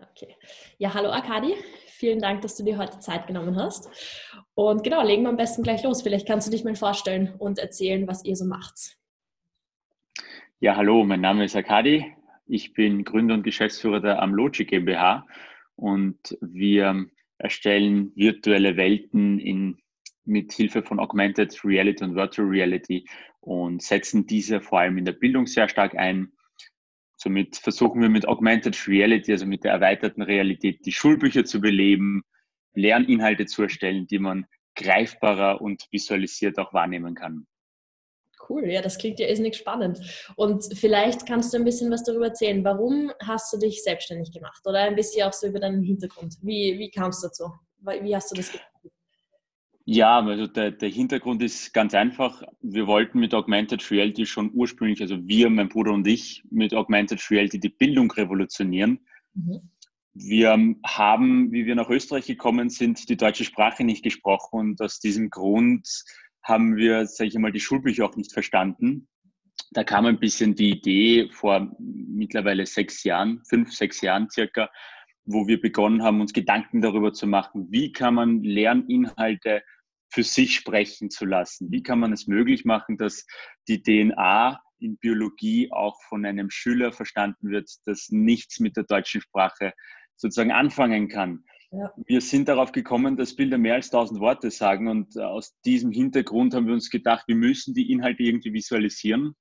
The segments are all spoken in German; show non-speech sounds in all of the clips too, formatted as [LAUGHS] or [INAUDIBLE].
Okay. Ja, hallo Akadi. Vielen Dank, dass du dir heute Zeit genommen hast. Und genau, legen wir am besten gleich los. Vielleicht kannst du dich mal vorstellen und erzählen, was ihr so macht. Ja, hallo, mein Name ist Akadi. Ich bin Gründer und Geschäftsführer der Amlogi GmbH und wir erstellen virtuelle Welten in, mit Hilfe von Augmented Reality und Virtual Reality und setzen diese vor allem in der Bildung sehr stark ein Somit versuchen wir mit Augmented Reality, also mit der erweiterten Realität, die Schulbücher zu beleben, Lerninhalte zu erstellen, die man greifbarer und visualisiert auch wahrnehmen kann. Cool, ja, das klingt ja irrsinnig spannend. Und vielleicht kannst du ein bisschen was darüber erzählen. Warum hast du dich selbstständig gemacht? Oder ein bisschen auch so über deinen Hintergrund. Wie, wie kam es dazu? Wie hast du das gemacht? Ja, also der, der Hintergrund ist ganz einfach. Wir wollten mit Augmented Reality schon ursprünglich, also wir, mein Bruder und ich, mit Augmented Reality die Bildung revolutionieren. Mhm. Wir haben, wie wir nach Österreich gekommen sind, die deutsche Sprache nicht gesprochen und aus diesem Grund haben wir, sage ich einmal, die Schulbücher auch nicht verstanden. Da kam ein bisschen die Idee vor mittlerweile sechs Jahren, fünf, sechs Jahren circa, wo wir begonnen haben, uns Gedanken darüber zu machen, wie kann man Lerninhalte für sich sprechen zu lassen? Wie kann man es möglich machen, dass die DNA in Biologie auch von einem Schüler verstanden wird, das nichts mit der deutschen Sprache sozusagen anfangen kann? Ja. Wir sind darauf gekommen, dass Bilder mehr als tausend Worte sagen und aus diesem Hintergrund haben wir uns gedacht, wir müssen die Inhalte irgendwie visualisieren.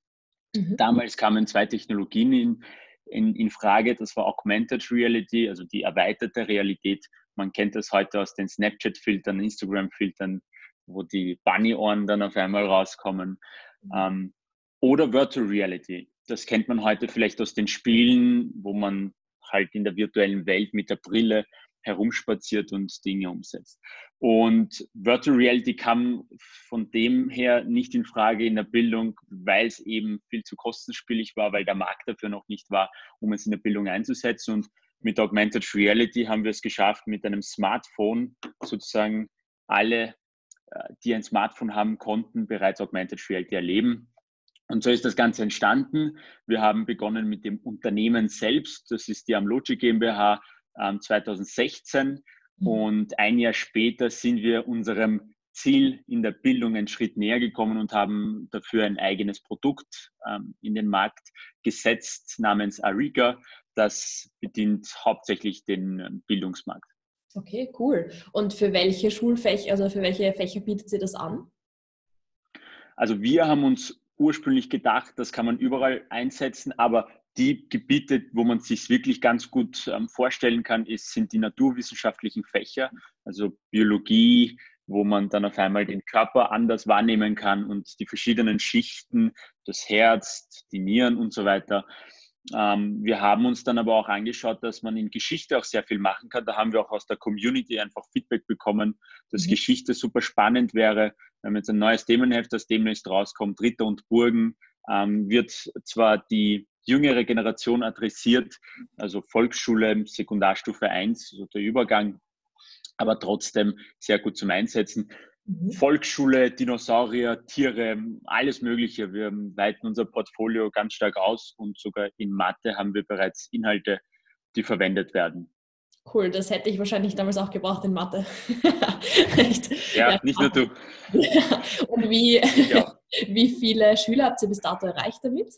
Mhm. Damals kamen zwei Technologien in, in, in Frage. Das war Augmented Reality, also die erweiterte Realität. Man kennt das heute aus den Snapchat-Filtern, Instagram-Filtern, wo die Bunny-Ohren dann auf einmal rauskommen. Mhm. Ähm, oder Virtual Reality. Das kennt man heute vielleicht aus den Spielen, wo man halt in der virtuellen Welt mit der Brille herumspaziert und Dinge umsetzt. Und Virtual Reality kam von dem her nicht in Frage in der Bildung, weil es eben viel zu kostenspielig war, weil der Markt dafür noch nicht war, um es in der Bildung einzusetzen. Und mit Augmented Reality haben wir es geschafft, mit einem Smartphone sozusagen alle die ein Smartphone haben, konnten bereits Augmented Reality erleben. Und so ist das Ganze entstanden. Wir haben begonnen mit dem Unternehmen selbst. Das ist die Amlogi GmbH 2016. Mhm. Und ein Jahr später sind wir unserem Ziel in der Bildung einen Schritt näher gekommen und haben dafür ein eigenes Produkt ähm, in den Markt gesetzt namens Ariga. Das bedient hauptsächlich den Bildungsmarkt. Okay, cool. Und für welche Schulfächer, also für welche Fächer bietet sie das an? Also wir haben uns ursprünglich gedacht, das kann man überall einsetzen, aber die Gebiete, wo man sich wirklich ganz gut ähm, vorstellen kann, ist, sind die naturwissenschaftlichen Fächer, also Biologie, wo man dann auf einmal den Körper anders wahrnehmen kann und die verschiedenen Schichten, das Herz, die Nieren und so weiter. Ähm, wir haben uns dann aber auch angeschaut, dass man in Geschichte auch sehr viel machen kann. Da haben wir auch aus der Community einfach Feedback bekommen, dass mhm. Geschichte super spannend wäre. Wir haben jetzt ein neues Themenheft, das demnächst rauskommt, Ritter und Burgen, ähm, wird zwar die jüngere Generation adressiert, also Volksschule, Sekundarstufe 1, also der Übergang, aber trotzdem sehr gut zum Einsetzen. Mhm. Volksschule, Dinosaurier, Tiere, alles Mögliche. Wir weiten unser Portfolio ganz stark aus und sogar in Mathe haben wir bereits Inhalte, die verwendet werden. Cool, das hätte ich wahrscheinlich damals auch gebraucht in Mathe. [LAUGHS] ja, ja, nicht nur du. [LAUGHS] und wie, [LAUGHS] wie viele Schüler habt ihr bis dato erreicht damit?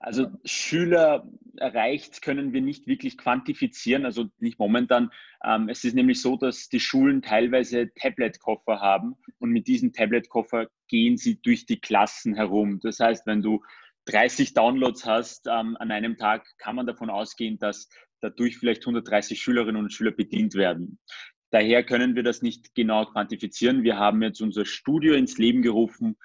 Also Schüler erreicht können wir nicht wirklich quantifizieren, also nicht momentan. Ähm, es ist nämlich so, dass die Schulen teilweise Tablet-Koffer haben und mit diesem Tablet-Koffer gehen sie durch die Klassen herum. Das heißt, wenn du 30 Downloads hast ähm, an einem Tag, kann man davon ausgehen, dass dadurch vielleicht 130 Schülerinnen und Schüler bedient werden. Daher können wir das nicht genau quantifizieren. Wir haben jetzt unser Studio ins Leben gerufen.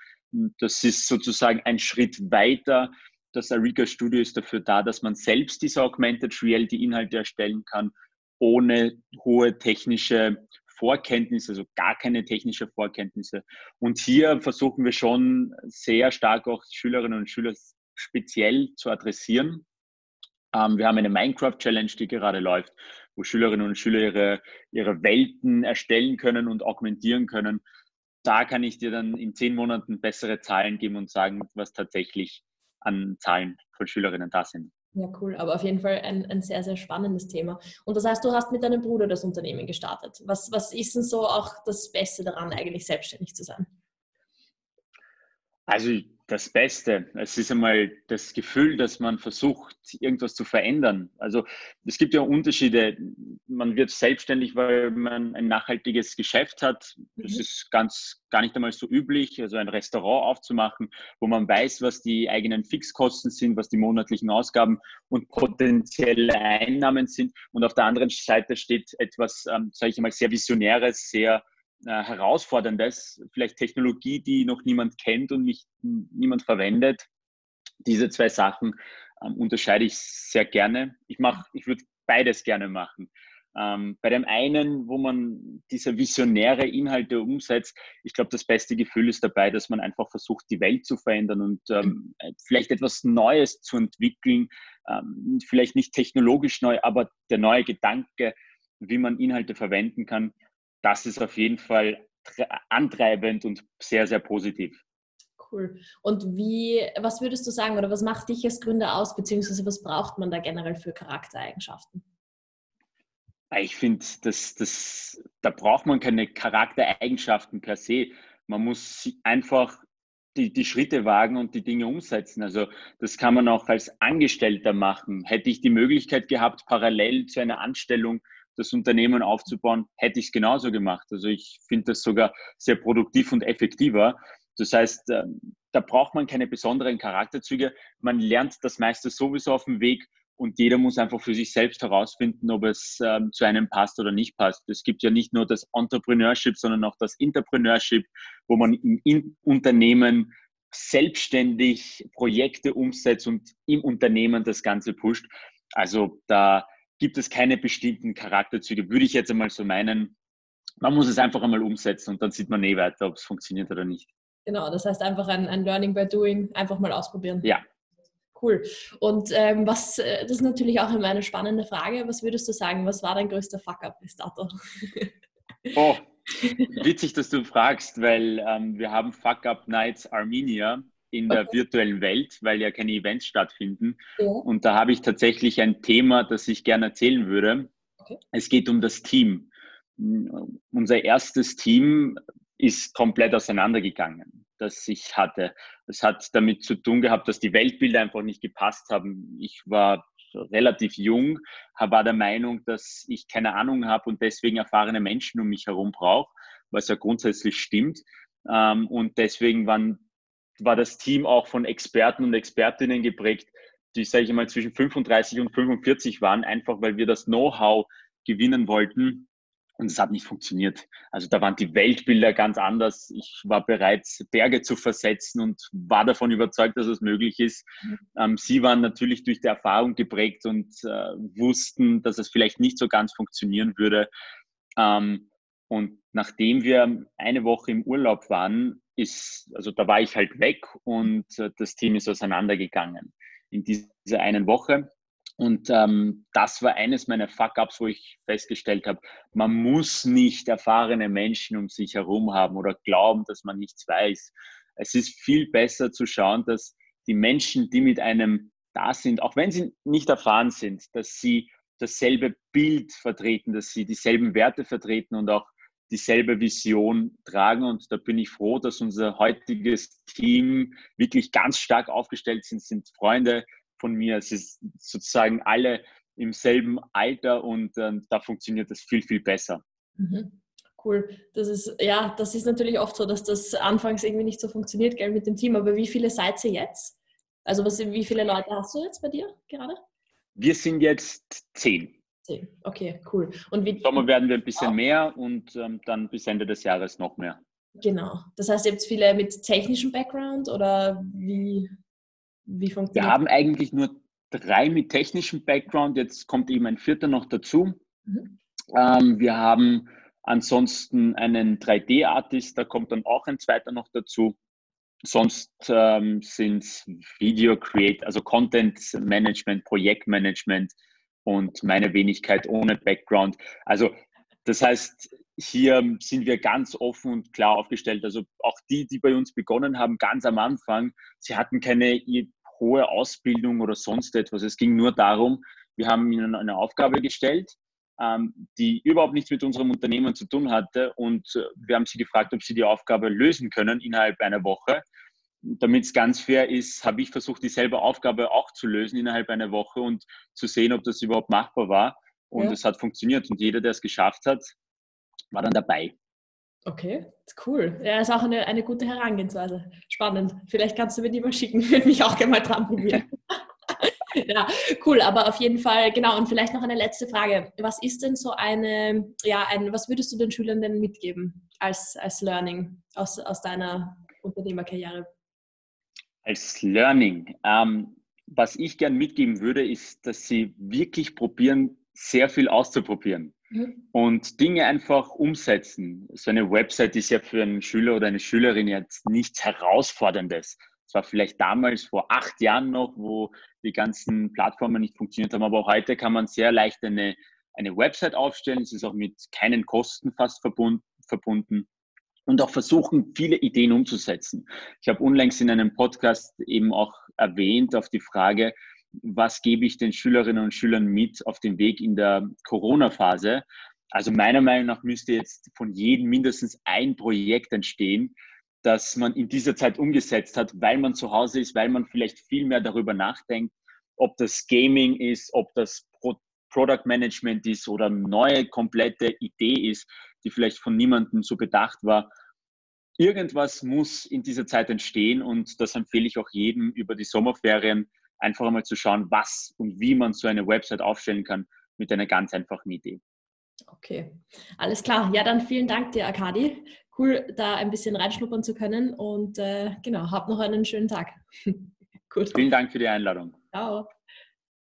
Das ist sozusagen ein Schritt weiter das Ariga Studio ist dafür da, dass man selbst diese Augmented Reality Inhalte erstellen kann, ohne hohe technische Vorkenntnisse, also gar keine technische Vorkenntnisse. Und hier versuchen wir schon sehr stark auch Schülerinnen und Schüler speziell zu adressieren. Ähm, wir haben eine Minecraft Challenge, die gerade läuft, wo Schülerinnen und Schüler ihre, ihre Welten erstellen können und augmentieren können. Da kann ich dir dann in zehn Monaten bessere Zahlen geben und sagen, was tatsächlich an Zahlen von Schülerinnen da sind. Ja, cool. Aber auf jeden Fall ein, ein sehr, sehr spannendes Thema. Und das heißt, du hast mit deinem Bruder das Unternehmen gestartet. Was, was ist denn so auch das Beste daran, eigentlich selbstständig zu sein? Also das Beste. Es ist einmal das Gefühl, dass man versucht, irgendwas zu verändern. Also es gibt ja Unterschiede. Man wird selbstständig, weil man ein nachhaltiges Geschäft hat. Das mhm. ist ganz gar nicht einmal so üblich. Also ein Restaurant aufzumachen, wo man weiß, was die eigenen Fixkosten sind, was die monatlichen Ausgaben und potenzielle Einnahmen sind. Und auf der anderen Seite steht etwas, ähm, sage ich einmal, sehr Visionäres, sehr äh, herausforderndes, vielleicht Technologie, die noch niemand kennt und nicht, niemand verwendet. Diese zwei Sachen ähm, unterscheide ich sehr gerne. Ich mache, ich würde beides gerne machen. Ähm, bei dem einen, wo man diese visionäre Inhalte umsetzt, ich glaube, das beste Gefühl ist dabei, dass man einfach versucht, die Welt zu verändern und ähm, vielleicht etwas Neues zu entwickeln. Ähm, vielleicht nicht technologisch neu, aber der neue Gedanke, wie man Inhalte verwenden kann, das ist auf jeden Fall antreibend und sehr, sehr positiv. Cool. Und wie, was würdest du sagen oder was macht dich als Gründer aus, beziehungsweise was braucht man da generell für Charaktereigenschaften? Ich finde, das, das, da braucht man keine Charaktereigenschaften per se. Man muss einfach die, die Schritte wagen und die Dinge umsetzen. Also das kann man auch als Angestellter machen. Hätte ich die Möglichkeit gehabt, parallel zu einer Anstellung das Unternehmen aufzubauen, hätte ich es genauso gemacht. Also ich finde das sogar sehr produktiv und effektiver. Das heißt, ähm, da braucht man keine besonderen Charakterzüge. Man lernt das meiste sowieso auf dem Weg und jeder muss einfach für sich selbst herausfinden, ob es ähm, zu einem passt oder nicht passt. Es gibt ja nicht nur das Entrepreneurship, sondern auch das Entrepreneurship, wo man im Unternehmen selbstständig Projekte umsetzt und im Unternehmen das Ganze pusht. Also da gibt es keine bestimmten Charakterzüge, würde ich jetzt einmal so meinen. Man muss es einfach einmal umsetzen und dann sieht man eh weiter, ob es funktioniert oder nicht. Genau, das heißt einfach ein, ein Learning by Doing, einfach mal ausprobieren. Ja. Cool. Und ähm, was, äh, das ist natürlich auch immer eine spannende Frage. Was würdest du sagen, was war dein größter Fuck-up bis dato? [LAUGHS] Oh, witzig, dass du fragst, weil ähm, wir haben Fuck-up Nights Armenia in der okay. virtuellen Welt, weil ja keine Events stattfinden. Ja. Und da habe ich tatsächlich ein Thema, das ich gerne erzählen würde. Okay. Es geht um das Team. Unser erstes Team ist komplett auseinandergegangen, das ich hatte. Es hat damit zu tun gehabt, dass die Weltbilder einfach nicht gepasst haben. Ich war relativ jung, war der Meinung, dass ich keine Ahnung habe und deswegen erfahrene Menschen um mich herum brauche, was ja grundsätzlich stimmt. Ähm, und deswegen waren war das Team auch von Experten und Expertinnen geprägt, die, sage ich mal, zwischen 35 und 45 waren, einfach weil wir das Know-how gewinnen wollten. Und es hat nicht funktioniert. Also da waren die Weltbilder ganz anders. Ich war bereit, Berge zu versetzen und war davon überzeugt, dass es möglich ist. Mhm. Ähm, sie waren natürlich durch die Erfahrung geprägt und äh, wussten, dass es vielleicht nicht so ganz funktionieren würde. Ähm, und nachdem wir eine Woche im Urlaub waren, ist, also da war ich halt weg und äh, das Team ist auseinandergegangen in dieser einen Woche. Und ähm, das war eines meiner Fuck-ups, wo ich festgestellt habe, man muss nicht erfahrene Menschen um sich herum haben oder glauben, dass man nichts weiß. Es ist viel besser zu schauen, dass die Menschen, die mit einem da sind, auch wenn sie nicht erfahren sind, dass sie dasselbe Bild vertreten, dass sie dieselben Werte vertreten und auch dieselbe Vision tragen. Und da bin ich froh, dass unser heutiges Team wirklich ganz stark aufgestellt sind, sind Freunde von mir. Es ist sozusagen alle im selben Alter und äh, da funktioniert das viel, viel besser. Mhm. Cool. Das ist, ja, das ist natürlich oft so, dass das anfangs irgendwie nicht so funktioniert, gell, mit dem Team. Aber wie viele seid ihr jetzt? Also was, wie viele Leute hast du jetzt bei dir gerade? Wir sind jetzt zehn. Okay, cool. Und wie, Sommer werden wir ein bisschen auch. mehr und ähm, dann bis Ende des Jahres noch mehr. Genau. Das heißt, ihr habt viele mit technischem Background oder wie, wie funktioniert Wir haben eigentlich nur drei mit technischem Background. Jetzt kommt eben ein vierter noch dazu. Mhm. Ähm, wir haben ansonsten einen 3D-Artist, da kommt dann auch ein zweiter noch dazu. Sonst ähm, sind es Video Create, also Content Management, Projektmanagement, und meine Wenigkeit ohne Background. Also das heißt, hier sind wir ganz offen und klar aufgestellt. Also auch die, die bei uns begonnen haben, ganz am Anfang, sie hatten keine hohe Ausbildung oder sonst etwas. Es ging nur darum, wir haben ihnen eine Aufgabe gestellt, ähm, die überhaupt nichts mit unserem Unternehmen zu tun hatte und äh, wir haben sie gefragt, ob sie die Aufgabe lösen können innerhalb einer Woche. Damit es ganz fair ist, habe ich versucht, dieselbe Aufgabe auch zu lösen innerhalb einer Woche und zu sehen, ob das überhaupt machbar war. Und ja. es hat funktioniert. Und jeder, der es geschafft hat, war dann dabei. Okay, cool. Ja, ist auch eine, eine gute Herangehensweise. Spannend. Vielleicht kannst du mir die mal schicken. [LAUGHS] Würde mich auch gerne mal dran probieren. [LAUGHS] ja, cool. Aber auf jeden Fall, genau. Und vielleicht noch eine letzte Frage. Was ist denn so eine, ja, ein, was würdest du den Schülern denn mitgeben als, als Learning aus, aus deiner Unternehmerkarriere? Als Learning. Ähm, was ich gern mitgeben würde, ist, dass sie wirklich probieren, sehr viel auszuprobieren mhm. und Dinge einfach umsetzen. So eine Website ist ja für einen Schüler oder eine Schülerin jetzt nichts Herausforderndes. Es war vielleicht damals vor acht Jahren noch, wo die ganzen Plattformen nicht funktioniert haben, aber auch heute kann man sehr leicht eine, eine Website aufstellen. Es ist auch mit keinen Kosten fast verbunden und auch versuchen, viele Ideen umzusetzen. Ich habe unlängst in einem Podcast eben auch erwähnt auf die Frage, was gebe ich den Schülerinnen und Schülern mit auf dem Weg in der Corona-Phase. Also meiner Meinung nach müsste jetzt von jedem mindestens ein Projekt entstehen, das man in dieser Zeit umgesetzt hat, weil man zu Hause ist, weil man vielleicht viel mehr darüber nachdenkt, ob das Gaming ist, ob das Pro Product Management ist oder neue komplette Idee ist, die vielleicht von niemandem so bedacht war. Irgendwas muss in dieser Zeit entstehen und das empfehle ich auch jedem über die Sommerferien einfach einmal zu schauen, was und wie man so eine Website aufstellen kann mit einer ganz einfachen Idee. Okay, alles klar. Ja, dann vielen Dank dir, Akadi. Cool, da ein bisschen reinschnuppern zu können und äh, genau, hab noch einen schönen Tag. [LAUGHS] Gut. Vielen Dank für die Einladung. Ciao.